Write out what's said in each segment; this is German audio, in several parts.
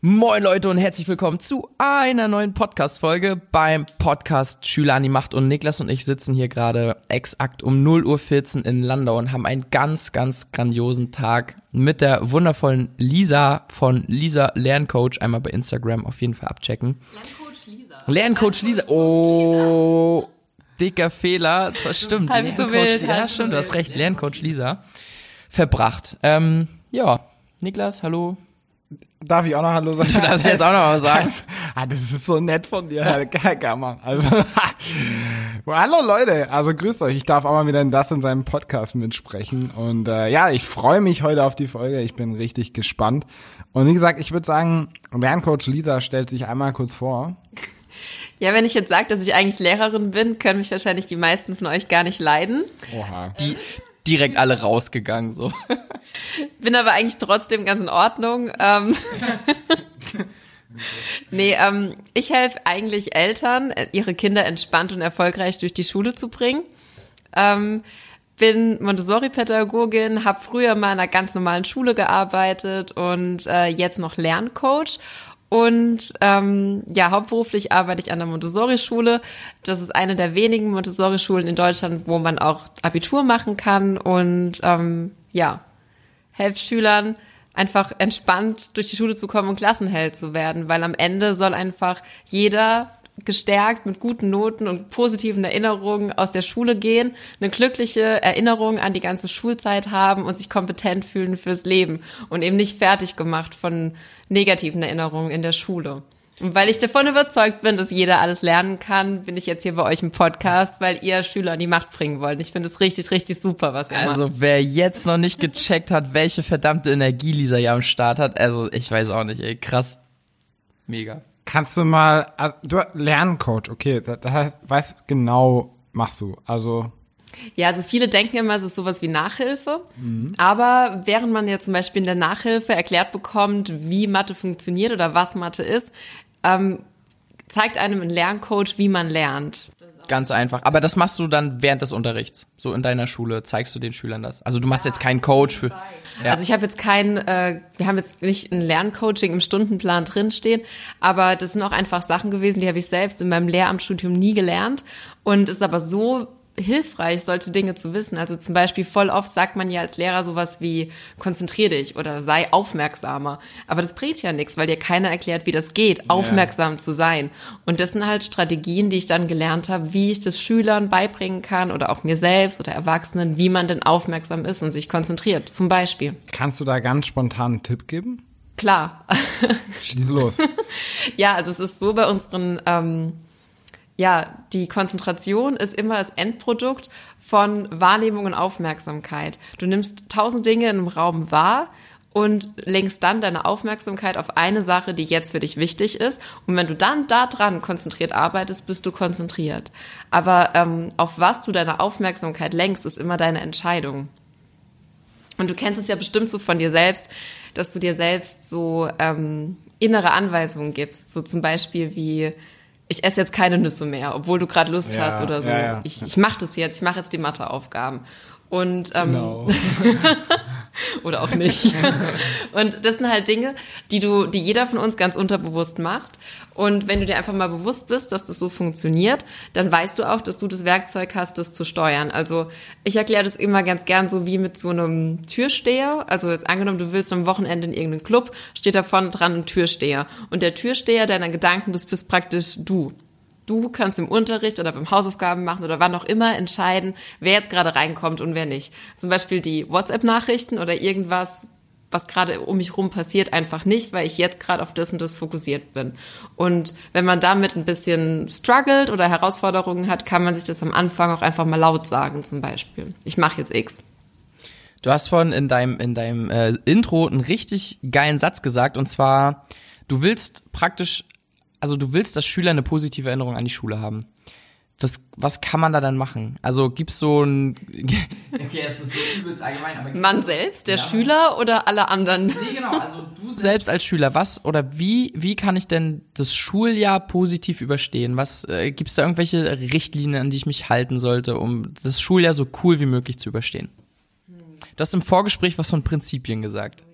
Moin Leute und herzlich willkommen zu einer neuen Podcast-Folge beim Podcast Schüler an die Macht. Und Niklas und ich sitzen hier gerade exakt um 0.14 Uhr in Landau und haben einen ganz, ganz grandiosen Tag mit der wundervollen Lisa von Lisa Lerncoach. Einmal bei Instagram auf jeden Fall abchecken. Lerncoach Lisa. Lerncoach Lisa. Oh, dicker Fehler. Das stimmt. Halb so wild. Ja, stimmt, du hast recht. Lerncoach Lisa. Verbracht. Ähm, ja, Niklas, hallo. Darf ich auch noch Hallo sagen? Du darfst jetzt auch noch mal was sagen. Das, ah, das ist so nett von dir, Herr Gackermann. Also, hallo Leute, also grüßt euch. Ich darf auch mal wieder in das in seinem Podcast mitsprechen. Und äh, ja, ich freue mich heute auf die Folge. Ich bin richtig gespannt. Und wie gesagt, ich würde sagen, Lerncoach Lisa stellt sich einmal kurz vor. Ja, wenn ich jetzt sage, dass ich eigentlich Lehrerin bin, können mich wahrscheinlich die meisten von euch gar nicht leiden. Oha. Die direkt alle rausgegangen, so. Bin aber eigentlich trotzdem ganz in Ordnung. Ähm nee, ähm, ich helfe eigentlich Eltern, äh, ihre Kinder entspannt und erfolgreich durch die Schule zu bringen. Ähm, bin Montessori-Pädagogin, habe früher mal in einer ganz normalen Schule gearbeitet und äh, jetzt noch Lerncoach. Und ähm, ja, hauptberuflich arbeite ich an der Montessori-Schule. Das ist eine der wenigen Montessori-Schulen in Deutschland, wo man auch Abitur machen kann. Und ähm, ja, helfe Schülern einfach entspannt durch die Schule zu kommen und Klassenheld zu werden, weil am Ende soll einfach jeder gestärkt mit guten Noten und positiven Erinnerungen aus der Schule gehen, eine glückliche Erinnerung an die ganze Schulzeit haben und sich kompetent fühlen fürs Leben und eben nicht fertig gemacht von negativen Erinnerungen in der Schule. Und weil ich davon überzeugt bin, dass jeder alles lernen kann, bin ich jetzt hier bei euch im Podcast, weil ihr Schüler an die Macht bringen wollt. Ich finde es richtig, richtig super, was ihr macht. Also wer jetzt noch nicht gecheckt hat, welche verdammte Energie Lisa ja am Start hat, also ich weiß auch nicht, ey, krass. Mega. Kannst du mal, also, du Lerncoach, okay, das, heißt, was genau machst du? Also, Ja, also viele denken immer, es ist sowas wie Nachhilfe. Aber während man ja zum Beispiel in der Nachhilfe erklärt bekommt, wie Mathe funktioniert oder was Mathe ist, ähm, zeigt einem ein Lerncoach, wie man lernt. Ganz einfach. Aber das machst du dann während des Unterrichts. So in deiner Schule zeigst du den Schülern das. Also du machst jetzt keinen Coach für. Ja. Also ich habe jetzt kein, äh, wir haben jetzt nicht ein Lerncoaching im Stundenplan drinstehen, aber das sind auch einfach Sachen gewesen, die habe ich selbst in meinem Lehramtsstudium nie gelernt und ist aber so hilfreich, solche Dinge zu wissen. Also zum Beispiel voll oft sagt man ja als Lehrer sowas wie konzentrier dich oder sei aufmerksamer. Aber das bringt ja nichts, weil dir keiner erklärt, wie das geht, aufmerksam zu sein. Und das sind halt Strategien, die ich dann gelernt habe, wie ich das Schülern beibringen kann oder auch mir selbst oder Erwachsenen, wie man denn aufmerksam ist und sich konzentriert. Zum Beispiel. kannst du da ganz spontan einen Tipp geben? Klar. Schieß los. ja, also es ist so bei unseren, ähm, ja, die Konzentration ist immer das Endprodukt von Wahrnehmung und Aufmerksamkeit. Du nimmst tausend Dinge in einem Raum wahr und lenkst dann deine Aufmerksamkeit auf eine Sache, die jetzt für dich wichtig ist. Und wenn du dann daran konzentriert arbeitest, bist du konzentriert. Aber ähm, auf was du deine Aufmerksamkeit lenkst, ist immer deine Entscheidung. Und du kennst es ja bestimmt so von dir selbst, dass du dir selbst so ähm, innere Anweisungen gibst. So zum Beispiel wie, ich esse jetzt keine Nüsse mehr, obwohl du gerade Lust Ja, hast oder so. ja, ja. Ich, ich mache das jetzt, ich mache jetzt die Matheaufgaben. Und ähm, Genau. oder auch nicht. und das sind halt Dinge, die du, die jeder von uns ganz unterbewusst macht. Und wenn du dir einfach mal bewusst bist, dass das so funktioniert, dann weißt du auch, dass du das Werkzeug hast, das zu steuern. Also ich erkläre das immer ganz gern so wie mit so einem Türsteher. Also jetzt angenommen, du willst am Wochenende in irgendeinen Club, steht da vorne dran ein Türsteher. Und der Türsteher deiner Gedanken, das bist praktisch du. Du kannst im Unterricht oder beim Hausaufgaben machen oder wann auch immer entscheiden, wer jetzt gerade reinkommt und wer nicht. Zum Beispiel die WhatsApp-Nachrichten oder irgendwas, was gerade um mich rum passiert, einfach nicht, weil ich jetzt gerade auf das und das fokussiert bin. Und wenn man damit ein bisschen struggelt oder Herausforderungen hat, kann man sich das am Anfang auch einfach mal laut sagen, zum Beispiel. Ich mache jetzt X. Du hast vorhin in deinem, in deinem äh, Intro einen richtig geilen Satz gesagt und zwar, du willst praktisch, also du willst, dass Schüler eine positive Erinnerung an die Schule haben. Was, was kann man da dann machen? Also gibt's so ein. Okay, es ist so übelst allgemein, aber Man selbst, der Ja. Schüler oder alle anderen? Nee, genau, also du selbst als Schüler, was oder wie, wie kann ich denn das Schuljahr positiv überstehen? Was äh, gibt's da irgendwelche Richtlinien, an die ich mich halten sollte, um das Schuljahr so cool wie möglich zu überstehen? Du hast im Vorgespräch was von Prinzipien gesagt.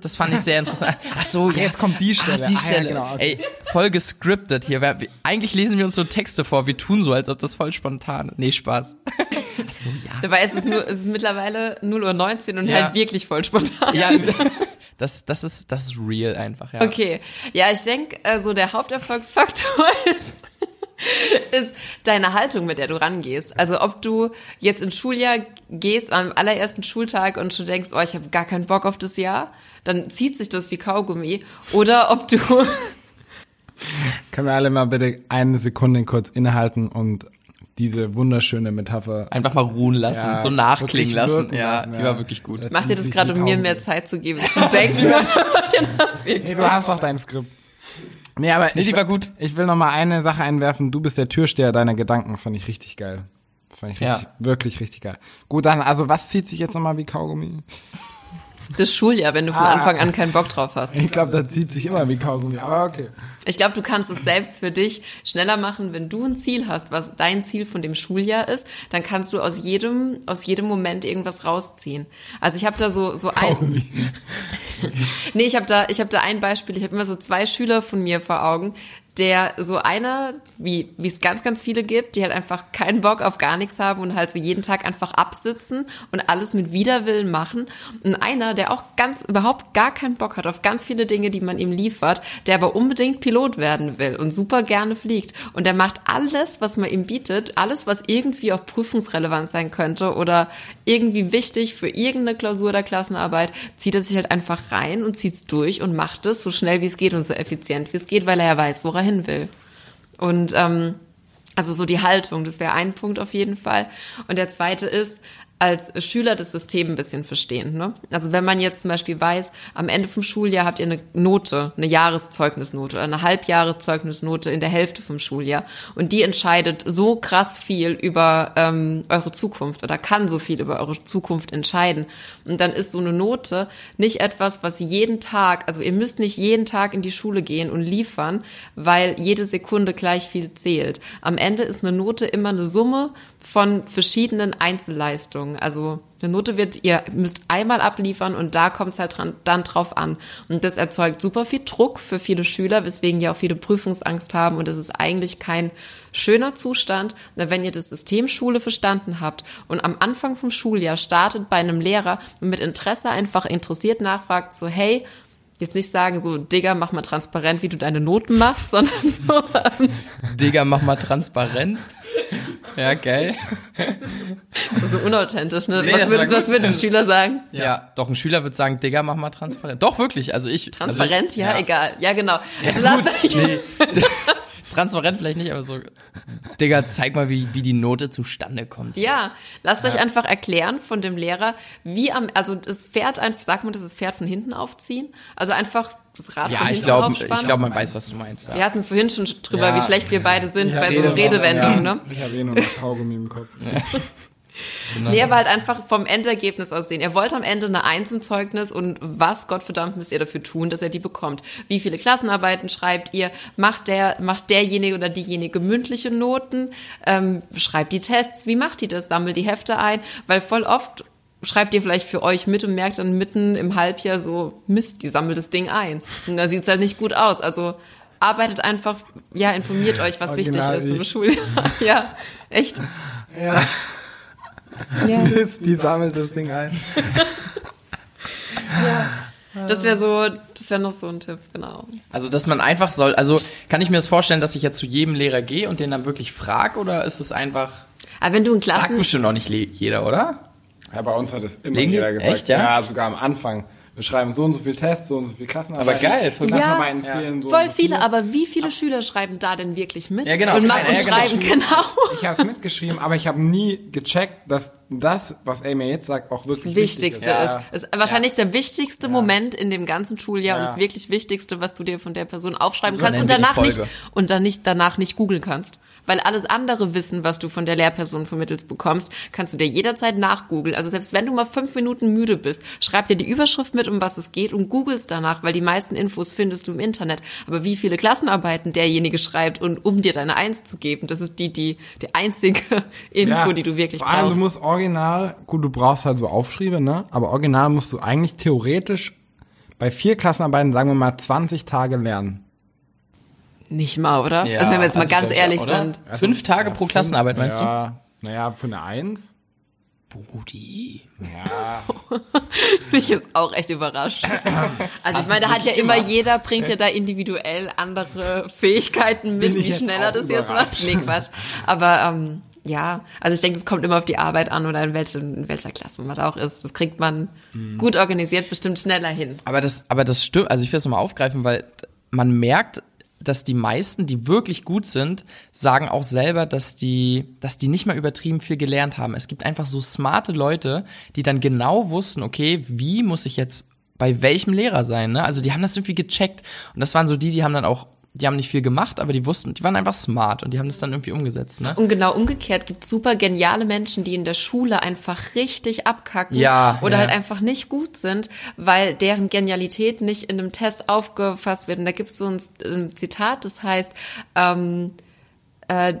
Das fand ich sehr interessant. Ach so, ja. jetzt kommt die Stelle. Ah, die Ah, ja, Stelle. genau, okay. Ey, voll gescriptet hier. Wir- Eigentlich lesen wir uns so Texte vor. Wir tun so, als ob das voll spontan. Nee, Spaß. Ach so, ja. Dabei ist es nur, es ist mittlerweile 0 Uhr 19 und Ja. halt wirklich voll spontan. Ja, das, das ist, das ist real einfach, ja. Okay, ja, ich denke, äh, so der Haupterfolgsfaktor ist, ist deine Haltung, mit der du rangehst. Also ob du jetzt ins Schuljahr gehst am allerersten Schultag und schon denkst, oh, ich habe gar keinen Bock auf das Jahr, dann zieht sich das wie Kaugummi. Oder ob du, Können wir alle mal bitte eine Sekunde kurz innehalten und diese wunderschöne Metapher Einfach mal ruhen lassen, Ja, so nachklingen lassen. Ja, lassen, die ja. war wirklich gut. Macht dir das gerade, um mir mehr Zeit zu geben zum Denken? wirklich du hast doch dein Skript. Nee, aber Nee, ich, die war gut. Ich will noch mal eine Sache einwerfen. Du bist der Türsteher deiner Gedanken. Fand ich richtig geil. Fand ich richtig, Ja. wirklich richtig geil. Gut, dann, also was zieht sich jetzt noch mal wie Kaugummi? Das Schuljahr, wenn du von Ah. Anfang an keinen Bock drauf hast. Ich glaube, das zieht sich immer wie Kaugummi. Aber okay. Ich glaube, du kannst es selbst für dich schneller machen, wenn du ein Ziel hast, was dein Ziel von dem Schuljahr ist, dann kannst du aus jedem aus jedem Moment irgendwas rausziehen. Also ich habe da so so ein Nee, ich habe da ich habe da ein Beispiel, ich habe immer so zwei Schüler von mir vor Augen, der so einer, wie es ganz ganz viele gibt, die halt einfach keinen Bock auf gar nichts haben und halt so jeden Tag einfach absitzen und alles mit Widerwillen machen. Und einer, der auch ganz überhaupt gar keinen Bock hat auf ganz viele Dinge, die man ihm liefert, der aber unbedingt Pilot werden will und super gerne fliegt. Und der macht alles, was man ihm bietet, alles, was irgendwie auch prüfungsrelevant sein könnte oder irgendwie wichtig für irgendeine Klausur oder Klassenarbeit, zieht er sich halt einfach rein und zieht's durch und macht es so schnell wie es geht und so effizient wie es geht, weil er ja weiß, wo er hin will. Und ähm, also so die Haltung, das wäre ein Punkt auf jeden Fall. Und der zweite ist, als Schüler das System ein bisschen verstehen. Ne? Also wenn man jetzt zum Beispiel weiß, am Ende vom Schuljahr habt ihr eine Note, eine Jahreszeugnisnote oder eine Halbjahreszeugnisnote in der Hälfte vom Schuljahr und die entscheidet so krass viel über ähm, eure Zukunft oder kann so viel über eure Zukunft entscheiden. Und dann ist so eine Note nicht etwas, was jeden Tag, also ihr müsst nicht jeden Tag in die Schule gehen und liefern, weil jede Sekunde gleich viel zählt. Am Ende ist eine Note immer eine Summe von verschiedenen Einzelleistungen. Also eine Note wird, ihr müsst einmal abliefern und da kommt es halt dran, dann drauf an. Und das erzeugt super viel Druck für viele Schüler, weswegen ja auch viele Prüfungsangst haben. Und das ist eigentlich kein schöner Zustand, wenn ihr das System Schule verstanden habt und am Anfang vom Schuljahr startet bei einem Lehrer und mit Interesse einfach interessiert nachfragt, so hey, jetzt nicht sagen so, Digga, mach mal transparent, wie du deine Noten machst, sondern so, Digga, mach mal transparent. Ja, geil. so, unauthentisch, ne? Nee, was, würdest, was würden Schüler sagen? Ja. doch, ein Schüler wird sagen, Digga, mach mal transparent. Doch, wirklich, also ich. Transparent, also, ja, egal. Ja, genau. Also Ja, gut, nee. Transparent vielleicht nicht, aber so, Digga, zeig mal, wie, wie die Note zustande kommt. Ja, lasst euch einfach erklären von dem Lehrer, wie am, also das Pferd einfach, sagt man, das ist Pferd von hinten aufziehen? Also einfach das Rad von Ja, ich glaube, ich glaube, man weiß, was du meinst. Wir Ja. hatten es vorhin schon drüber, Ja. wie schlecht wir beide sind bei so Rede- Redewendungen, ja. ne? Ich habe eh nur noch Kaugummi im Kopf. Nee, aber halt einfach vom Endergebnis aussehen. Er wollte am Ende eine Eins im Zeugnis und was, Gottverdammt, müsst ihr dafür tun, dass er die bekommt? Wie viele Klassenarbeiten schreibt ihr? Macht der, macht derjenige oder diejenige mündliche Noten? Ähm, schreibt die Tests? Wie macht die das? Sammelt die Hefte ein? Weil voll oft schreibt ihr vielleicht für euch mit und merkt dann mitten im Halbjahr so, Mist, die sammelt das Ding ein. Und da sieht's halt nicht gut aus. Also arbeitet einfach, ja, informiert euch, was Original wichtig ist im ich. Schuljahr. ja, echt. Ja. Ja. Die sammelt das Ding ein. Das wäre so, das wäre noch so ein Tipp, genau. Also, dass man einfach soll, also kann ich mir das vorstellen, dass ich jetzt zu jedem Lehrer gehe und den dann wirklich frage oder ist es einfach, Aber wenn du in sagt Klassen, bestimmt noch nicht jeder, oder? Ja, bei uns hat es immer Legen jeder gesagt. echt, ja? sogar am Anfang. Wir schreiben so und so viel Tests, so und so viel Klassenarbeit. Aber geil, voll Ja. Klassenarbeiten zählen so voll viele, aber wie viele Schüler schreiben da denn wirklich mit? Ja, genau. Und, Ja, machen und ja, genau. schreiben, genau. Ich habe es mitgeschrieben, aber ich habe nie gecheckt, dass das, was er mir jetzt sagt, auch wirklich Das wichtig Wichtigste ist. ist. Ist wahrscheinlich der wichtigste Moment in dem ganzen Schuljahr und Ja. das wirklich Wichtigste, was du dir von der Person aufschreiben So kannst und danach nicht und dann nicht danach nicht googeln kannst. Weil alles andere Wissen, was du von der Lehrperson vermittelt bekommst, kannst du dir jederzeit nachgoogeln. Also selbst wenn du mal fünf Minuten müde bist, schreib dir die Überschrift mit, um was es geht und googelst danach, weil die meisten Infos findest du im Internet. Aber wie viele Klassenarbeiten derjenige schreibt und um dir deine Eins zu geben, das ist die, die, die einzige Info, Ja, die du wirklich vor allem, brauchst. du musst original, gut, du brauchst halt so Aufschriebe, ne? Aber original musst du eigentlich theoretisch bei vier Klassenarbeiten, sagen wir mal, 20 Tage lernen. Nicht mal, oder? also wenn wir jetzt mal also ganz ehrlich oder? sind. Fünf Tage pro fünf- Klassenarbeit, meinst ja, Naja, für eine Eins. Brudi. Ja, Bin ich jetzt auch echt überrascht. Also ich meine, da hat ja immer gemacht? jeder bringt ja da individuell andere Fähigkeiten mit, Bin ich wie schneller das jetzt macht. Nee, Quatsch. Aber ähm, ja, also ich denke, es kommt immer auf die Arbeit an oder in, welchen, in welcher Klasse man da auch ist. Das kriegt man Mhm. gut organisiert bestimmt schneller hin. Aber das, aber das stimmt, also ich will es nochmal aufgreifen, weil man merkt, dass die meisten, die wirklich gut sind, sagen auch selber, dass die, dass die nicht mal übertrieben viel gelernt haben. Es gibt einfach so smarte Leute, die dann genau wussten, okay, wie muss ich jetzt bei welchem Lehrer sein, ne? Also die haben das irgendwie gecheckt. Und das waren so die, die haben dann auch, die haben nicht viel gemacht, aber die wussten, die waren einfach smart und die haben das dann irgendwie umgesetzt, ne? Und genau umgekehrt gibt es super geniale Menschen, die in der Schule einfach richtig abkacken Ja, oder ja. halt einfach nicht gut sind, weil deren Genialität nicht in einem Test aufgefasst wird. Und da gibt es so ein, ein Zitat, das heißt, ähm, äh,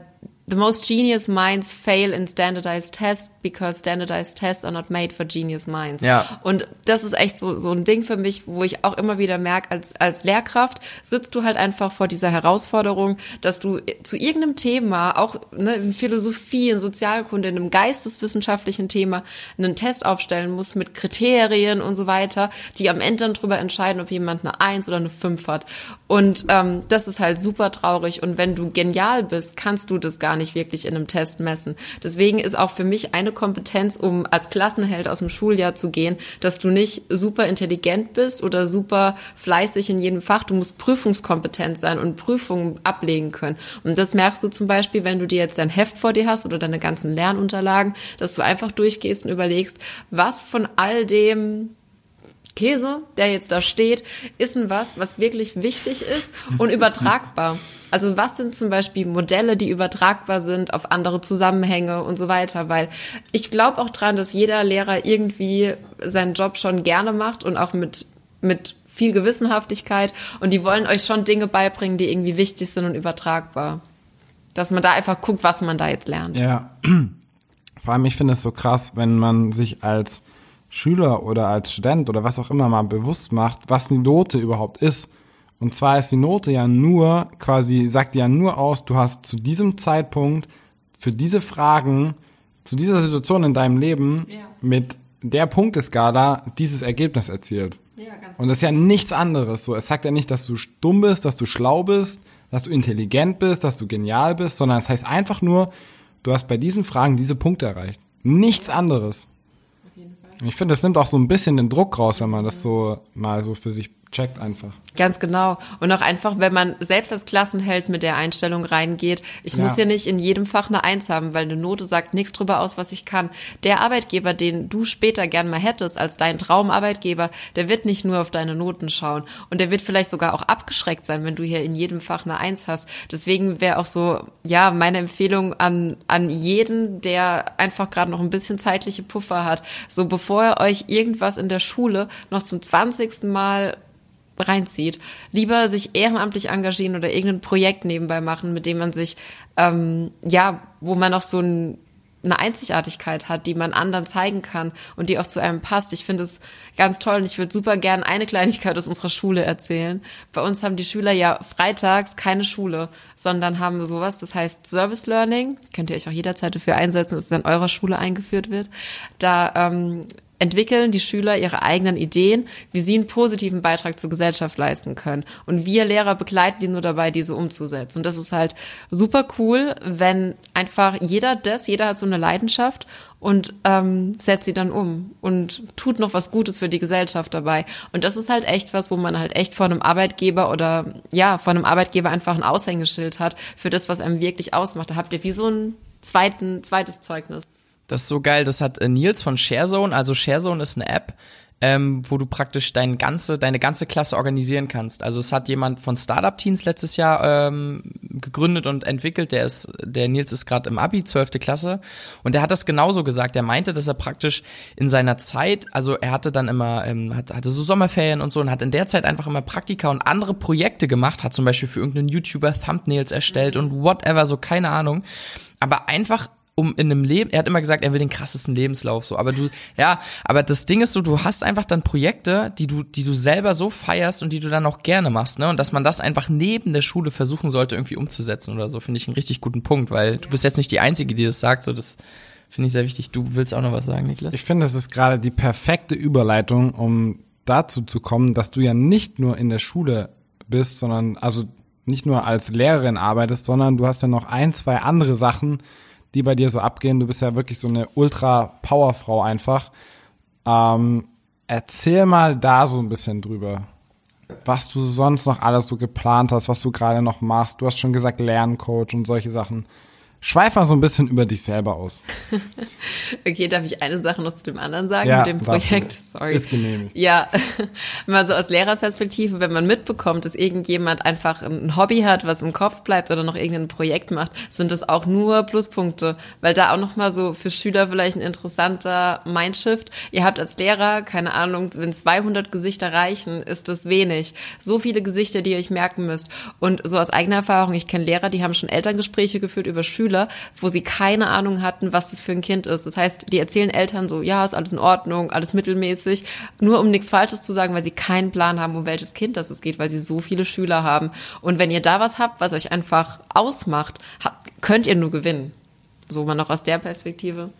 The most genius minds fail in standardized tests because standardized tests are not made for genius minds. Ja. Und das ist echt so, so ein Ding für mich, wo ich auch immer wieder merke, als, als Lehrkraft sitzt du halt einfach vor dieser Herausforderung, dass du zu irgendeinem Thema, auch ne, in Philosophie, in Sozialkunde, in einem geisteswissenschaftlichen Thema, einen Test aufstellen musst mit Kriterien und so weiter, die am Ende dann drüber entscheiden, ob jemand eine Eins oder eine Fünf hat. Und ähm, das ist halt super traurig. Und wenn du genial bist, kannst du das gar nicht wirklich in einem Test messen. Deswegen ist auch für mich eine Kompetenz, um als Klassenheld aus dem Schuljahr zu gehen, dass du nicht super intelligent bist oder super fleißig in jedem Fach. Du musst prüfungskompetent sein und Prüfungen ablegen können. Und das merkst du zum Beispiel, wenn du dir jetzt dein Heft vor dir hast oder deine ganzen Lernunterlagen, dass du einfach durchgehst und überlegst, was von all dem Käse, der jetzt da steht, ist ein was, was wirklich wichtig ist und übertragbar. Also was sind zum Beispiel Modelle, die übertragbar sind auf andere Zusammenhänge und so weiter? Weil ich glaube auch dran, dass jeder Lehrer irgendwie seinen Job schon gerne macht und auch mit, mit viel Gewissenhaftigkeit und die wollen euch schon Dinge beibringen, die irgendwie wichtig sind und übertragbar. Dass man da einfach guckt, was man da jetzt lernt. Ja. Vor allem, ich finde es so krass, wenn man sich als Schüler oder als Student oder was auch immer mal bewusst macht, was die Note überhaupt ist. Und zwar ist die Note ja nur, quasi, sagt ja nur aus, du hast zu diesem Zeitpunkt für diese Fragen, zu dieser Situation in deinem Leben Ja. mit der Punkteskala dieses Ergebnis erzielt. Ja, ganz Und das ist ja nichts anderes. So, es sagt ja nicht, dass du dumm bist, dass du schlau bist, dass du intelligent bist, dass du genial bist, sondern es heißt einfach nur, du hast bei diesen Fragen diese Punkte erreicht. Nichts anderes. Ich finde, das nimmt auch so ein bisschen den Druck raus, wenn man das so mal so für sich checkt einfach. Ganz genau. Und auch einfach, wenn man selbst als Klassenheld mit der Einstellung reingeht, ich Ja. muss ja nicht in jedem Fach eine Eins haben, weil eine Note sagt nichts drüber aus, was ich kann. Der Arbeitgeber, den du später gern mal hättest als dein Traumarbeitgeber, der wird nicht nur auf deine Noten schauen. Und der wird vielleicht sogar auch abgeschreckt sein, wenn du hier in jedem Fach eine Eins hast. Deswegen wäre auch so, ja, meine Empfehlung an, an jeden, der einfach gerade noch ein bisschen zeitliche Puffer hat, so bevor ihr euch irgendwas in der Schule noch zum zwanzigsten Mal reinzieht. Lieber sich ehrenamtlich engagieren oder irgendein Projekt nebenbei machen, mit dem man sich, ähm, ja, wo man auch so ein, eine Einzigartigkeit hat, die man anderen zeigen kann und die auch zu einem passt. Ich finde es ganz toll und ich würde super gern eine Kleinigkeit aus unserer Schule erzählen. Bei uns haben die Schüler ja freitags keine Schule, sondern haben sowas, das heißt Service Learning. Könnt ihr euch auch jederzeit dafür einsetzen, dass es an eurer Schule eingeführt wird. Da ähm, entwickeln die Schüler ihre eigenen Ideen, wie sie einen positiven Beitrag zur Gesellschaft leisten können. Und wir Lehrer begleiten die nur dabei, diese umzusetzen. Und das ist halt super cool, wenn einfach jeder das, jeder hat so eine Leidenschaft und ähm, setzt sie dann um und tut noch was Gutes für die Gesellschaft dabei. Und das ist halt echt was, wo man halt echt vor einem Arbeitgeber oder ja, vor einem Arbeitgeber einfach ein Aushängeschild hat für das, was einem wirklich ausmacht. Da habt ihr wie so ein zweiten, zweites Zeugnis. Das ist so geil, das hat äh, Nils von ShareZone, also ShareZone ist eine App, ähm, wo du praktisch deine ganze, deine ganze Klasse organisieren kannst. Also es hat jemand von Startup Teens letztes Jahr ähm, gegründet und entwickelt, der ist, der Nils ist gerade im Abi, 12. Klasse, und der hat das genauso gesagt. Er meinte, dass er praktisch in seiner Zeit, also er hatte dann immer, ähm, hat, hatte so Sommerferien und so und hat in der Zeit einfach immer Praktika und andere Projekte gemacht, hat zum Beispiel für irgendeinen YouTuber Thumbnails erstellt und whatever, so keine Ahnung. Aber einfach um in einem Leben, er hat immer gesagt, er will den krassesten Lebenslauf so, aber du, ja, aber das Ding ist so, du hast einfach dann Projekte, die du, die du selber so feierst und die du dann auch gerne machst, ne? Und dass man das einfach neben der Schule versuchen sollte, irgendwie umzusetzen oder so, finde ich einen richtig guten Punkt, weil du bist jetzt nicht die Einzige, die das sagt, so das finde ich sehr wichtig. Du willst auch noch was sagen, Niklas? Ich finde, das ist gerade die perfekte Überleitung, um dazu zu kommen, dass du ja nicht nur in der Schule bist, sondern also nicht nur als Lehrerin arbeitest, sondern du hast ja noch ein, zwei andere Sachen, die bei dir so abgehen. Du bist ja wirklich so eine Ultra-Powerfrau einfach. Ähm, erzähl mal da so ein bisschen drüber, was du sonst noch alles so geplant hast, was du gerade noch machst. Du hast schon gesagt Lerncoach und solche Sachen. Schweif mal so ein bisschen über dich selber aus. okay, darf ich eine Sache noch zu dem anderen sagen, Ja, mit dem. Projekt? Sorry. Ist genehmigt. Ja, mal so aus Lehrerperspektive, wenn man mitbekommt, dass irgendjemand einfach ein Hobby hat, was im Kopf bleibt oder noch irgendein Projekt macht, sind das auch nur Pluspunkte, weil da auch nochmal so für Schüler vielleicht ein interessanter Mindshift. Ihr habt als Lehrer, keine Ahnung, wenn 200 Gesichter reichen, ist das wenig. So viele Gesichter, die ihr euch merken müsst. Und so aus eigener Erfahrung, ich kenne Lehrer, die haben schon Elterngespräche geführt über Schüler, wo sie keine Ahnung hatten, was das für ein Kind ist. Das heißt, die erzählen Eltern so, ja, ist alles in Ordnung, alles mittelmäßig, nur um nichts Falsches zu sagen, weil sie keinen Plan haben, um welches Kind das es geht, weil sie so viele Schüler haben. Und wenn ihr da was habt, was euch einfach ausmacht, könnt ihr nur gewinnen. So mal noch aus der Perspektive.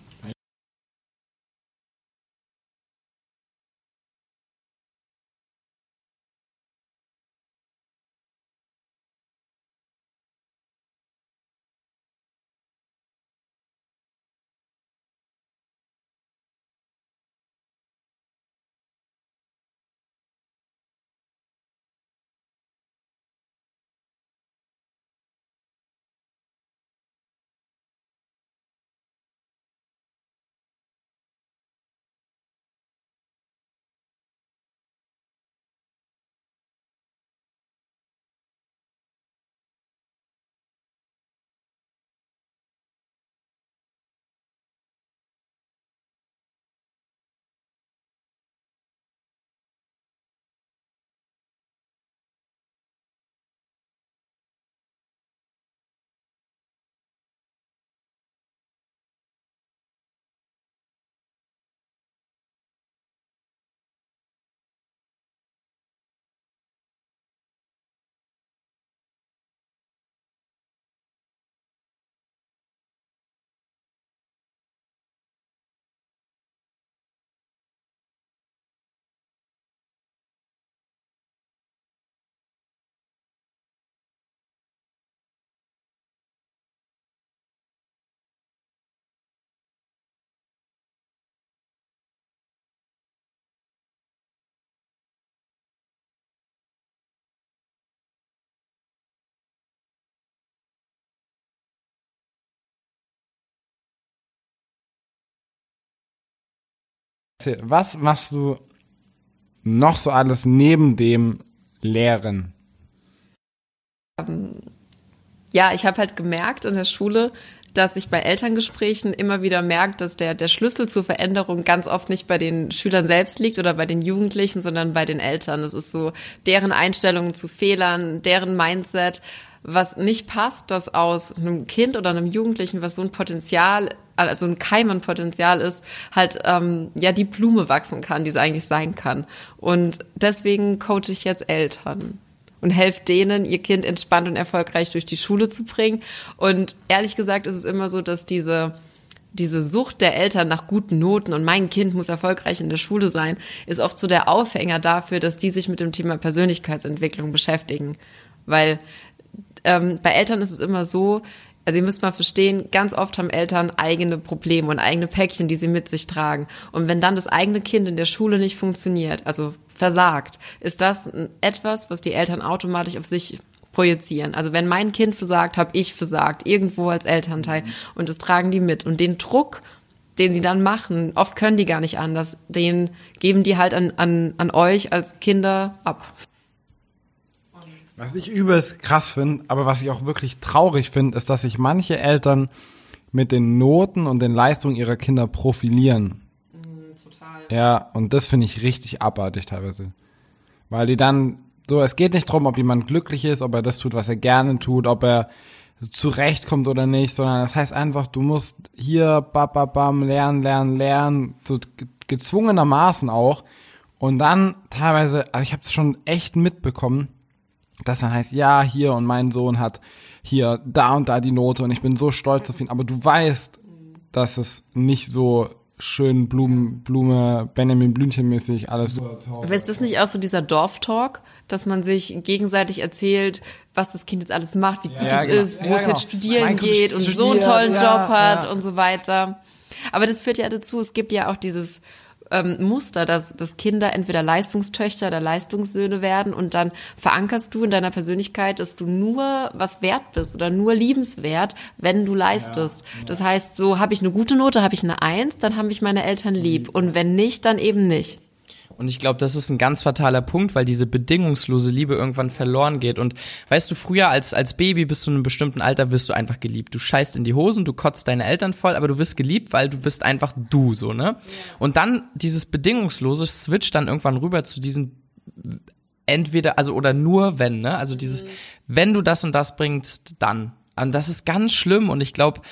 Was machst du noch so alles neben dem Lehren? Ja, ich habe halt gemerkt in der Schule, dass ich bei Elterngesprächen immer wieder merke, dass der, der Schlüssel zur Veränderung ganz oft nicht bei den Schülern selbst liegt oder bei den Jugendlichen, sondern bei den Eltern. Das ist so deren Einstellungen zu Fehlern, deren Mindset, was nicht passt, dass aus einem Kind oder einem Jugendlichen, was so ein Potenzial, also ein Keim an Potenzial ist, halt ähm, ja die Blume wachsen kann, die es eigentlich sein kann. Und deswegen coache ich jetzt Eltern und helft denen, ihr Kind entspannt und erfolgreich durch die Schule zu bringen. Und ehrlich gesagt ist es immer so, dass diese diese Sucht der Eltern nach guten Noten und mein Kind muss erfolgreich in der Schule sein, ist oft so der Aufhänger dafür, dass die sich mit dem Thema Persönlichkeitsentwicklung beschäftigen. Weil ähm, bei Eltern ist es immer so, also ihr müsst mal verstehen, ganz oft haben Eltern eigene Probleme und eigene Päckchen, die sie mit sich tragen. Und wenn dann das eigene Kind in der Schule nicht funktioniert, also versagt, ist das etwas, was die Eltern automatisch auf sich projizieren. Also wenn mein Kind versagt, habe ich versagt, irgendwo als Elternteil. Und das tragen die mit. Und den Druck, den sie dann machen, oft können die gar nicht anders, den geben die halt an, an, an euch als Kinder ab. Was ich übelst krass finde, aber was ich auch wirklich traurig finde, ist, dass sich manche Eltern mit den Noten und den Leistungen ihrer Kinder profilieren. Total. Ja, und das finde ich richtig abartig teilweise. Weil die dann, so, es geht nicht drum, ob jemand glücklich ist, ob er das tut, was er gerne tut, ob er zurechtkommt oder nicht, sondern das heißt einfach, du musst hier bam, bam, bam, lernen, lernen, lernen, so gezwungenermaßen auch. Und dann teilweise, also ich habe es schon echt mitbekommen, dass dann heißt, ja, hier und mein Sohn hat hier da und da die Note und ich bin so stolz auf ihn, aber du weißt, dass es nicht so schön Blumen, Blume, Benjamin Blümchen mäßig alles. Aber ist das nicht auch so dieser Dorftalk, dass man sich gegenseitig erzählt, was das Kind jetzt alles macht, wie gut Ja, es genau. ist, wo Ja, es genau. jetzt studieren Mein geht und so einen studiert, tollen ja, Job hat ja. und so weiter. Aber das führt ja dazu, es gibt ja auch dieses ähm, Muster, dass, dass Kinder entweder Leistungstöchter oder Leistungssöhne werden und dann verankerst du in deiner Persönlichkeit, dass du nur was wert bist oder nur liebenswert, wenn du leistest. Das heißt, so habe ich eine gute Note, habe ich eine Eins, dann habe ich meine Eltern lieb und wenn nicht, dann eben nicht. Und ich glaube, das ist ein ganz fataler Punkt, weil diese bedingungslose Liebe irgendwann verloren geht. Und weißt du, früher als, als Baby bis zu einem bestimmten Alter wirst du einfach geliebt. Du scheißt in die Hosen, du kotzt deine Eltern voll, aber du wirst geliebt, weil du bist einfach du, so, ne? Und dann dieses bedingungslose switcht dann irgendwann rüber zu diesem entweder, also oder nur wenn, ne? Also dieses, wenn du das und das bringst, dann. Und das ist ganz schlimm und ich glaube,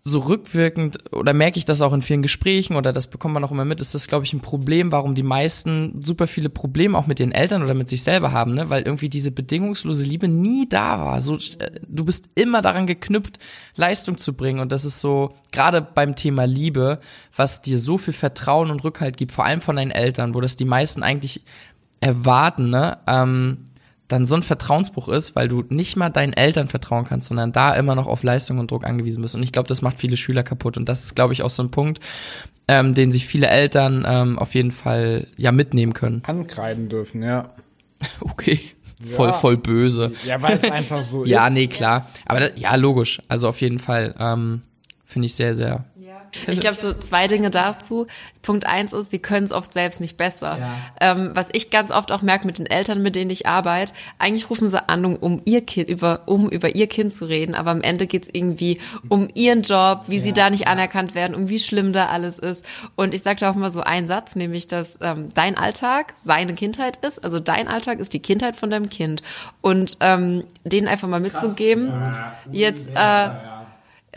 so rückwirkend oder merke ich das auch in vielen Gesprächen oder das bekommt man auch immer mit, ist das, glaube ich, ein Problem, warum die meisten super viele Probleme auch mit ihren Eltern oder mit sich selber haben, ne? Weil irgendwie diese bedingungslose Liebe nie da war. So, äh, du bist immer daran geknüpft, Leistung zu bringen. Und das ist so, gerade beim Thema Liebe, was dir so viel Vertrauen und Rückhalt gibt, vor allem von deinen Eltern, wo das die meisten eigentlich erwarten, ne? Ähm, dann so ein Vertrauensbruch ist, weil du nicht mal deinen Eltern vertrauen kannst, sondern da immer noch auf Leistung und Druck angewiesen bist. Und ich glaube, das macht viele Schüler kaputt. Und das ist, glaube ich, auch so ein Punkt, ähm, den sich viele Eltern ähm, auf jeden Fall ja mitnehmen können. Ankreiden dürfen, ja. Okay. Voll, voll böse. Ja, weil es einfach so Ja, ist. nee, klar. Aber das, ja, logisch. Also auf jeden Fall ähm, finde ich sehr, sehr. Ich glaube, so zwei Dinge dazu. Punkt eins ist, sie können es oft selbst nicht besser. Ähm, was ich ganz oft auch merke mit den Eltern, mit denen ich arbeite, eigentlich rufen sie an, um, ihr Kind, über, um über ihr Kind zu reden, aber am Ende geht's irgendwie um ihren Job, wie sie da nicht anerkannt werden, um wie schlimm da alles ist. Und ich sage da auch mal so einen Satz, nämlich, dass ähm, dein Alltag seine Kindheit ist. Also dein Alltag ist die Kindheit von deinem Kind. Und ähm, denen einfach mal mitzugeben, jetzt äh,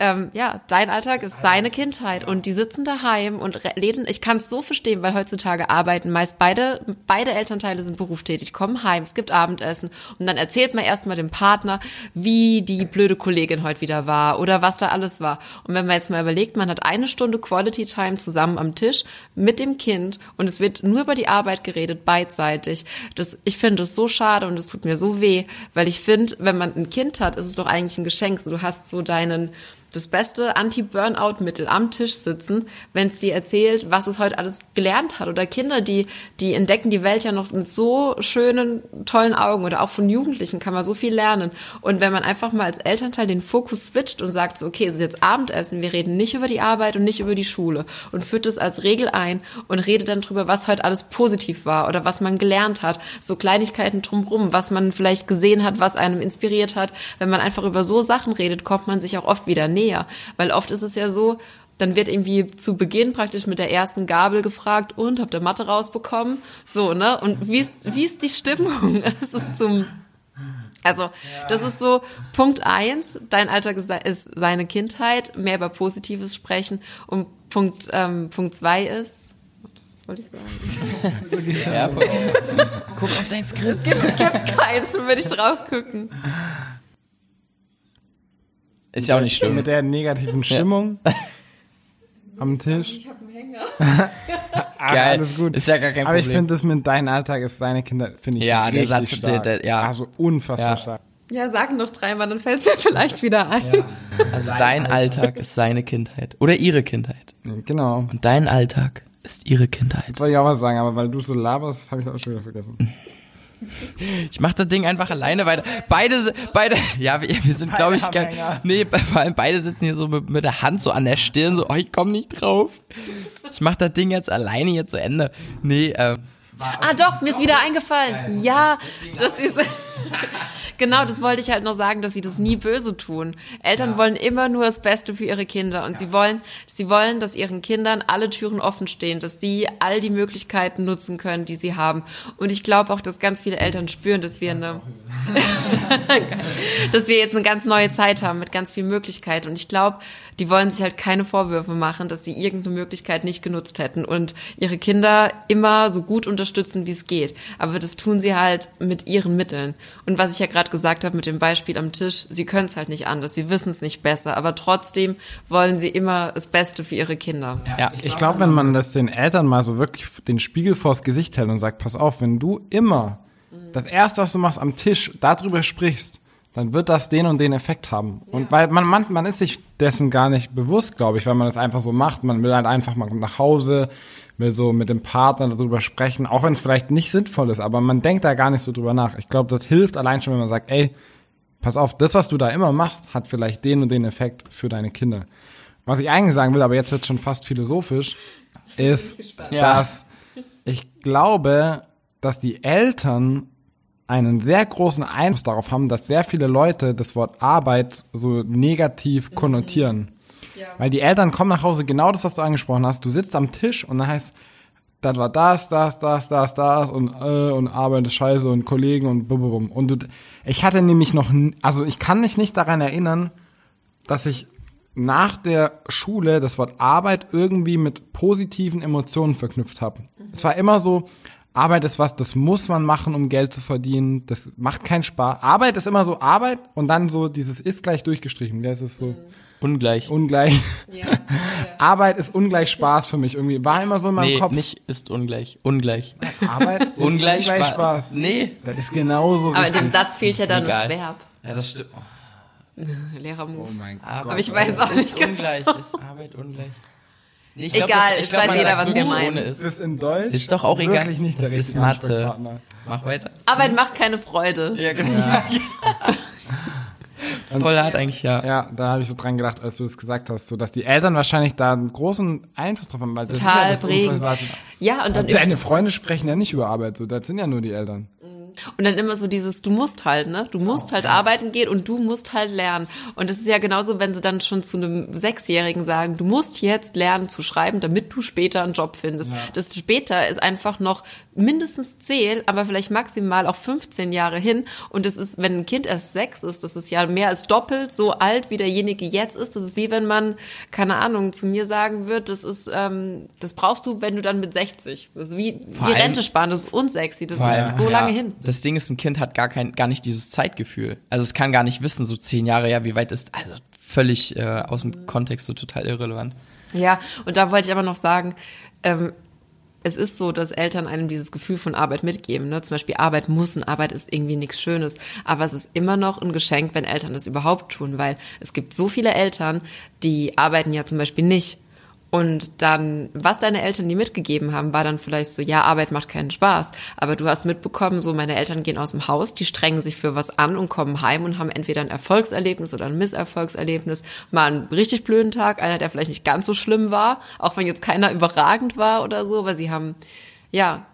ähm, ja, dein Alltag ist seine Kindheit und die sitzen daheim und re- reden. Ich kann es so verstehen, weil heutzutage arbeiten meist beide, beide Elternteile sind berufstätig, kommen heim, es gibt Abendessen und dann erzählt man erstmal dem Partner, wie die blöde Kollegin heute wieder war oder was da alles war. Und wenn man jetzt mal überlegt, man hat eine Stunde Quality Time zusammen am Tisch mit dem Kind und es wird nur über die Arbeit geredet, beidseitig. Das, ich finde es so schade und es tut mir so weh, weil ich finde, wenn man ein Kind hat, ist es doch eigentlich ein Geschenk. So, du hast so deinen das beste Anti-Burnout-Mittel am Tisch sitzen, wenn es dir erzählt, was es heute alles gelernt hat. Oder Kinder, die, die entdecken die Welt ja noch mit so schönen, tollen Augen. Oder auch von Jugendlichen kann man so viel lernen. Und wenn man einfach mal als Elternteil den Fokus switcht und sagt so, okay, es ist jetzt Abendessen, wir reden nicht über die Arbeit und nicht über die Schule und führt das als Regel ein und redet dann drüber, was heute alles positiv war oder was man gelernt hat. So Kleinigkeiten drumherum, was man vielleicht gesehen hat, was einem inspiriert hat. Wenn man einfach über so Sachen redet, kommt man sich auch oft wieder näher. Weil oft ist es ja so, dann wird irgendwie zu Beginn praktisch mit der ersten Gabel gefragt, und habt ihr Mathe rausbekommen? So, ne? Und wie ist, wie ist die Stimmung? Es ist zum, also, das ist so Punkt eins. Dein Alltag ist, seine Kindheit, mehr über Positives sprechen. Und Punkt, ähm, Punkt zwei ist, was wollte ich sagen? Ja, guck auf dein Skript. Gibt keins, schon würde ich drauf gucken. Ist ja auch nicht schlimm. Mit der negativen Stimmung am Tisch. Ich habe einen Hänger. Geil. Alles gut. Ist ja gar kein Aber ich Problem. finde das mit dein Alltag ist seine Kinder, finde ich Ja, der Satz, stark. der- der- ja. Also unfassbar Ja. stark. Ja, sag noch dreimal, dann fällt es mir vielleicht wieder ein. Also dein Alltag ist seine Kindheit. Oder ihre Kindheit. Genau. Und dein Alltag ist ihre Kindheit. Wollte ich auch was sagen, aber weil du so laberst, habe ich das auch schon wieder vergessen. Ich mach das Ding einfach alleine weiter. Beide, beide, ja, wir, wir sind, glaube ich, gar, nee, vor allem beide sitzen hier so mit, mit der Hand so an der Stirn, so, oh, ich komm nicht drauf. Ich mach das Ding jetzt alleine hier zu Ende. Nee, ähm, Ah, doch, mir ist wieder eingefallen. Ja, dass diese, Genau, das wollte ich halt noch sagen, dass sie das nie böse tun. Eltern wollen immer nur das Beste für ihre Kinder und sie wollen, sie wollen, dass ihren Kindern alle Türen offen stehen, dass sie all die Möglichkeiten nutzen können, die sie haben. Und ich glaube auch, dass ganz viele Eltern spüren, dass wir eine, dass wir jetzt eine ganz neue Zeit haben mit ganz viel Möglichkeit. Und ich glaube, die wollen sich halt keine Vorwürfe machen, dass sie irgendeine Möglichkeit nicht genutzt hätten und ihre Kinder immer so gut unterstützen, wie es geht. Aber das tun sie halt mit ihren Mitteln. Und was ich ja gerade gesagt habe mit dem Beispiel am Tisch, sie können es halt nicht anders, sie wissen es nicht besser, aber trotzdem wollen sie immer das Beste für ihre Kinder. Ja, Ich glaube, wenn man das den Eltern mal so wirklich den Spiegel vors Gesicht hält und sagt, pass auf, wenn du immer das erste, was du machst am Tisch, darüber sprichst, dann wird das den und den Effekt haben. Und weil man, man, man ist sich dessen gar nicht bewusst, glaube ich, weil man das einfach so macht. Man will halt einfach mal nach Hause, will so mit dem Partner darüber sprechen, auch wenn es vielleicht nicht sinnvoll ist, aber man denkt da gar nicht so drüber nach. Ich glaube, das hilft allein schon, wenn man sagt, ey, pass auf, das, was du da immer machst, hat vielleicht den und den Effekt für deine Kinder. Was ich eigentlich sagen will, aber jetzt wird schon fast philosophisch, ist, Ja. dass ich glaube, dass die Eltern einen sehr großen Einfluss darauf haben, dass sehr viele Leute das Wort Arbeit so negativ konnotieren. Weil die Eltern kommen nach Hause, genau das, was du angesprochen hast. Du sitzt am Tisch und dann heißt, das war das, das, das, das, das und äh, und Arbeit ist scheiße und Kollegen und bum, bum, bum. Und du, ich hatte nämlich noch, also ich kann mich nicht daran erinnern, dass ich nach der Schule das Wort Arbeit irgendwie mit positiven Emotionen verknüpft habe. Es war immer so, Arbeit ist was, das muss man machen, um Geld zu verdienen. Das macht keinen Spaß. Arbeit ist immer so Arbeit und dann so dieses ist gleich durchgestrichen. Das ist so ungleich. ungleich. Ja. Arbeit ist ungleich Spaß für mich irgendwie. War immer so in meinem Nee, Kopf. nicht ist ungleich. Ungleich. Arbeit ist Ungleich, ungleich Spaß. Spaß. Nee. Das ist genauso Aber in dem richtig. Satz fehlt ja dann Egal. das Verb. Ja, das stimmt. Lehrermove. Oh mein Gott. Aber ich weiß auch Ist nicht genau. ungleich. Ist Arbeit ungleich? Nee, ich Egal, das- es glaub, weiß jeder, was wir meinen. Ist. ist in Deutsch Ist doch auch egal. wirklich nicht der Das ist richtige Mathe. Mach weiter. Arbeit macht keine Freude. Ja, genau. Voll hart eigentlich, ja. Ja, da habe ich so dran gedacht, als du es gesagt hast, so dass die Eltern wahrscheinlich da einen großen Einfluss drauf haben. Weil das Total ist ja das Ja, und dann, Deine Freunde sprechen ja nicht über Arbeit, so das sind ja nur die Eltern. Und dann immer so dieses, du musst halt, ne? Du musst halt arbeiten gehen und du musst halt lernen. Und das ist ja genauso, wenn sie dann schon zu einem Sechsjährigen sagen, du musst jetzt lernen zu schreiben, damit du später einen Job findest. Das später ist einfach noch mindestens zehn, aber vielleicht maximal auch 15 Jahre hin. Und das ist, wenn ein Kind erst sechs ist, das ist ja mehr als doppelt so alt, wie derjenige jetzt ist. Das ist wie wenn man, keine Ahnung, zu mir sagen wird, das ist, ähm, das brauchst du, wenn du dann mit 60. Das ist wie Vor die allem- Rente sparen, das ist unsexy, das allem, ist so ja, lange hin. Das Ding ist, ein Kind hat gar kein, gar nicht dieses Zeitgefühl. Also es kann gar nicht wissen, so zehn Jahre, ja, wie weit ist, also völlig äh, aus dem Kontext so total irrelevant. Ja, und da wollte ich aber noch sagen, ähm, es ist so, dass Eltern einem dieses Gefühl von Arbeit mitgeben. Ne? Zum Beispiel Arbeit muss und Arbeit ist irgendwie nichts Schönes. Aber es ist immer noch ein Geschenk, wenn Eltern das überhaupt tun, weil es gibt so viele Eltern, die arbeiten ja zum Beispiel nicht. Und dann, was deine Eltern dir mitgegeben haben, war dann vielleicht so, ja, Arbeit macht keinen Spaß. Aber du hast mitbekommen, so meine Eltern gehen aus dem Haus, die strengen sich für was an und kommen heim und haben entweder ein Erfolgserlebnis oder ein Misserfolgserlebnis. Mal einen richtig blöden Tag, einer, der vielleicht nicht ganz so schlimm war, auch wenn jetzt keiner überragend war oder so, aber sie haben, ja,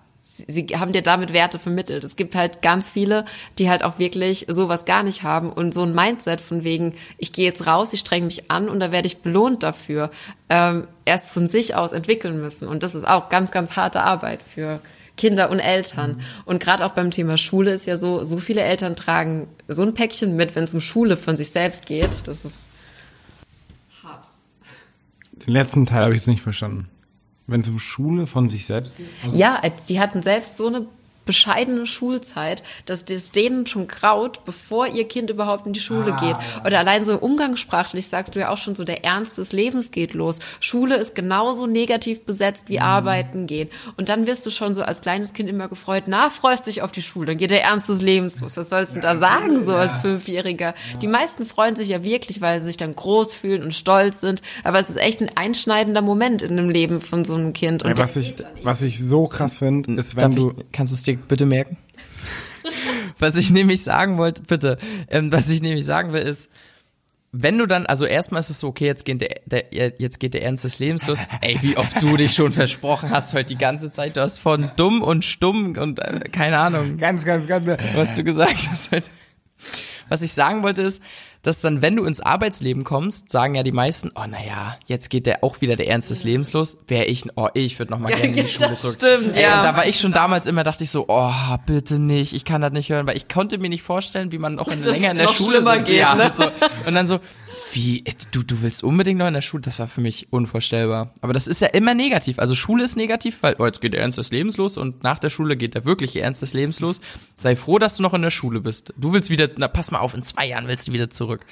sie, haben dir damit Werte vermittelt. Es gibt halt ganz viele, die halt auch wirklich sowas gar nicht haben und so ein Mindset von wegen, ich gehe jetzt raus, ich streng mich an und da werde ich belohnt dafür, ähm, erst von sich aus entwickeln müssen. Und das ist auch ganz, ganz harte Arbeit für Kinder und Eltern. Und gerade auch beim Thema Schule ist ja so, so viele Eltern tragen so ein Päckchen mit, wenn es um Schule von sich selbst geht. Das ist hart. Den letzten Teil habe ich jetzt nicht verstanden. Wenn es um Schule von sich selbst geht. Ja, die hatten selbst so eine bescheidene Schulzeit, dass das denen schon graut, bevor ihr Kind überhaupt in die Schule geht. Oder allein so umgangssprachlich sagst du ja auch schon so, der Ernst des Lebens geht los. Schule ist genauso negativ besetzt wie Arbeiten gehen. Und dann wirst du schon so als kleines Kind immer gefreut, na, freust dich auf die Schule, dann geht der Ernst des Lebens los. Was sollst du da sagen, so als Fünfjähriger? Die meisten freuen sich ja wirklich, weil sie sich dann groß fühlen und stolz sind. Aber es ist echt ein einschneidender Moment in dem Leben von so einem Kind. Und Was ich, was ich so krass finde, ist, wenn Darf du. ich, kannst du es dir bitte merken? was ich nämlich sagen wollte, bitte, ähm, was ich nämlich sagen will, ist, wenn du dann, also erstmal ist es so, okay, jetzt geht der, der jetzt geht der Ernst des Lebens los. Ey, wie oft du dich schon versprochen hast heute die ganze Zeit. Du hast von dumm und stumm und äh, keine Ahnung, Ganz, ganz, ganz. was du gesagt hast heute. Was ich sagen wollte ist, dass dann, wenn du ins Arbeitsleben kommst, sagen ja die meisten, oh naja, jetzt geht der auch wieder der Ernst des Lebens los. Wäre ich, oh, ich würde noch mal Ja, gerne in die Schule zurück. stimmt, Ey, ja. Und da war ich schon damals immer, dachte ich so, oh, bitte nicht, ich kann das nicht hören, weil ich konnte mir nicht vorstellen, wie man noch in, länger in der Schule sitzt. geht, ja, ne? so. Und dann so, wie, äh, du, du willst unbedingt noch in der Schule? Das war für mich unvorstellbar. Aber das ist ja immer negativ. Also Schule ist negativ, weil, oh, jetzt geht der Ernst des Lebens los und nach der Schule geht der wirkliche Ernst des Lebens los. Sei froh, dass du noch in der Schule bist. Du willst wieder, na pass mal auf, in zwei Jahren willst du wieder zurück.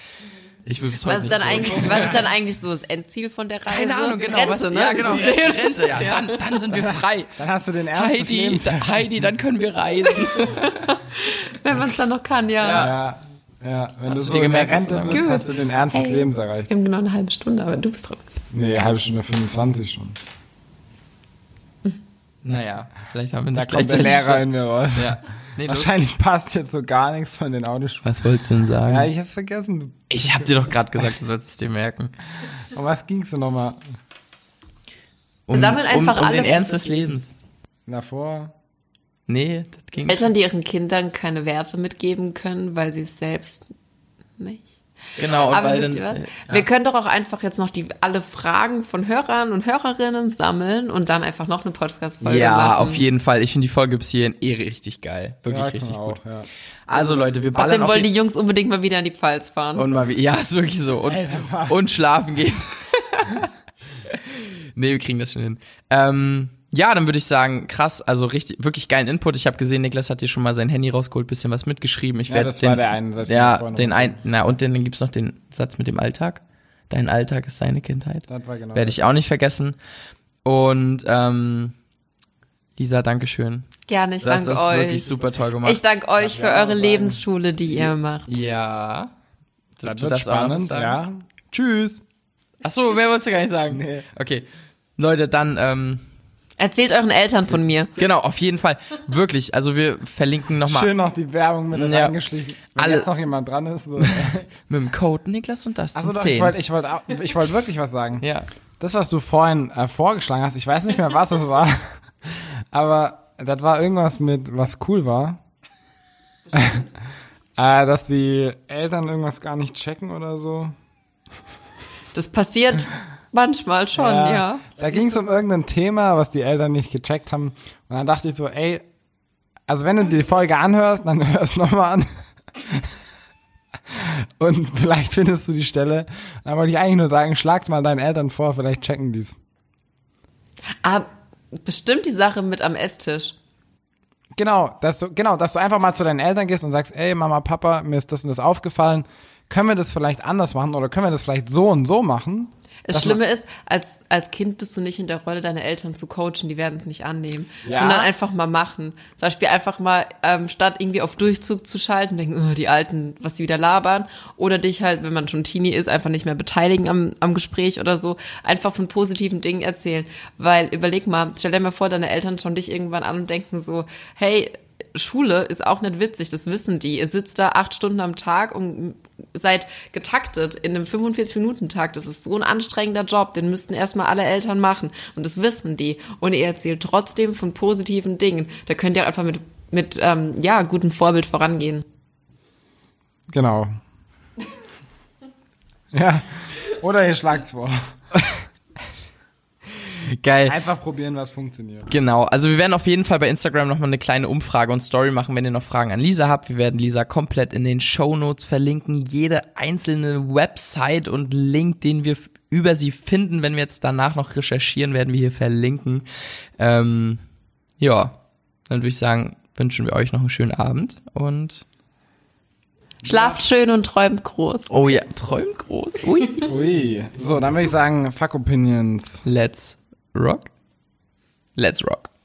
Ich will bis heute Was ist, dann zurück. eigentlich, was ist dann eigentlich so das Endziel von der Reise? Keine Ahnung, genau. Rente, was, ne? Ja, genau. Rente, ja. Dann, dann sind wir frei. Dann hast du den Ernst des Heidi, Heidi, dann können wir reisen. Wenn man es dann noch kann, ja. Ja, ja. Wenn Hast du du so dir in der gemerkt, Rente bist, Gut. hast du den Ernst des Lebens erreicht. Wir haben genau eine halbe Stunde, aber du bist dran. Nee, halbe Stunde 25 schon. Naja, vielleicht haben wir Da nicht kommt der Lehrer in mir raus. Ja. Nee, los. Wahrscheinlich passt jetzt so gar nichts von den Autoschulen. Was wolltest du denn sagen? Ja, ich hab's vergessen. Ich hab dir doch gerade gesagt, du sollst es dir merken. Um was ging's denn nochmal? Um, sammeln einfach um, um alle- den Ernst des Lebens. Davor? Nee, das ging. Eltern, die ihren Kindern keine Werte mitgeben können, weil sie es selbst nicht. Genau, und Aber weil wisst ihr was? ja. Wir können doch auch einfach jetzt noch die alle Fragen von Hörern und Hörerinnen sammeln und dann einfach noch eine Podcast-Folge Ja, machen. auf jeden Fall. Ich finde die Folge bis hierhin eh richtig geil. Wirklich Ja, richtig gut. auch, ja. Also Leute, wir ballern Außerdem wollen die Jungs unbedingt mal wieder in die Pfalz fahren. und mal wie, ja, ist wirklich so. Und, und schlafen gehen. nee, wir kriegen das schon hin. Ähm, ja, dann würde ich sagen, krass, also richtig, wirklich geilen Input. Ich habe gesehen, Niklas hat dir schon mal sein Handy rausgeholt, bisschen was mitgeschrieben. Ich Ja, werde das den, war der eine Satz, den Ja, den noch- ein, na und dann gibt's noch den Satz mit dem Alltag. Dein Alltag ist deine Kindheit. Das war genau Werde das. ich auch nicht vergessen. Und ähm, Lisa, Dankeschön. Gerne, ich Das danke ist euch. wirklich super toll gemacht. Ich danke euch für eure sagen. Lebensschule, die ihr macht. ja. Das du wird was spannend, ja. Tschüss. Ach so, mehr wolltest du gar nicht sagen. Nee. Okay. Leute, dann ähm, Erzählt euren Eltern von mir. genau, auf jeden Fall wirklich, also wir verlinken nochmal Schön noch die Werbung mit Ja. reingeschlichen. Wenn Alle- jetzt noch jemand dran ist. So. mit dem Code Niklas und das doch, ich 10. wollte ich wollt, ich wollt wirklich was sagen. ja. Das, was du vorhin äh, vorgeschlagen hast, ich weiß nicht mehr, was es war, aber das war irgendwas mit, was cool war. äh, dass die Eltern irgendwas gar nicht checken oder so. Das passiert manchmal schon, ja. Da ging es um irgendein Thema, was die Eltern nicht gecheckt haben. Und dann dachte ich so, ey, also wenn du die Folge anhörst, dann hörst nochmal an. Und vielleicht findest du die Stelle. Dann wollte ich eigentlich nur sagen, schlag's mal deinen Eltern vor, vielleicht checken die's. Ah, bestimmt die Sache mit am Esstisch. Genau, dass du, genau, dass du einfach mal zu deinen Eltern gehst und sagst, ey, Mama, Papa, mir ist das und das aufgefallen. Können wir das vielleicht anders machen oder können wir das vielleicht so und so machen? Das Schlimme ist, als, als Kind bist du nicht in der Rolle, deine Eltern zu coachen, die werden es nicht annehmen, Ja. sondern einfach mal machen. Zum Beispiel einfach mal, ähm, statt irgendwie auf Durchzug zu schalten, denken, oh, die Alten, was die wieder labern, oder dich halt, wenn man schon Teenie ist, einfach nicht mehr beteiligen am, am Gespräch oder so, einfach von positiven Dingen erzählen. Weil, überleg mal, stell dir mal vor, deine Eltern schauen dich irgendwann an und denken so, hey, Schule ist auch nicht witzig, das wissen die. Ihr sitzt da acht Stunden am Tag und seid getaktet in einem 45-Minuten-Takt. Das ist so ein anstrengender Job, den müssten erstmal alle Eltern machen. Und das wissen die. Und ihr erzählt trotzdem von positiven Dingen. Da könnt ihr auch einfach mit, mit ähm, ja, gutem Vorbild vorangehen. Genau. ja. Oder ihr schlagt's vor. Geil. Einfach probieren, was funktioniert. Genau, also wir werden auf jeden Fall bei Instagram nochmal eine kleine Umfrage und Story machen, wenn ihr noch Fragen an Lisa habt. Wir werden Lisa komplett in den Show Notes verlinken, jede einzelne Website und Link, den wir über sie finden, wenn wir jetzt danach noch recherchieren, werden wir hier verlinken. Ähm, ja, dann würde ich sagen, wünschen wir euch noch einen schönen Abend und Schlaft schön und träumt groß. oh ja, träumt groß. Ui. Ui. So, dann würde ich sagen, Fuck Opinions. Let's rock. Let's rock.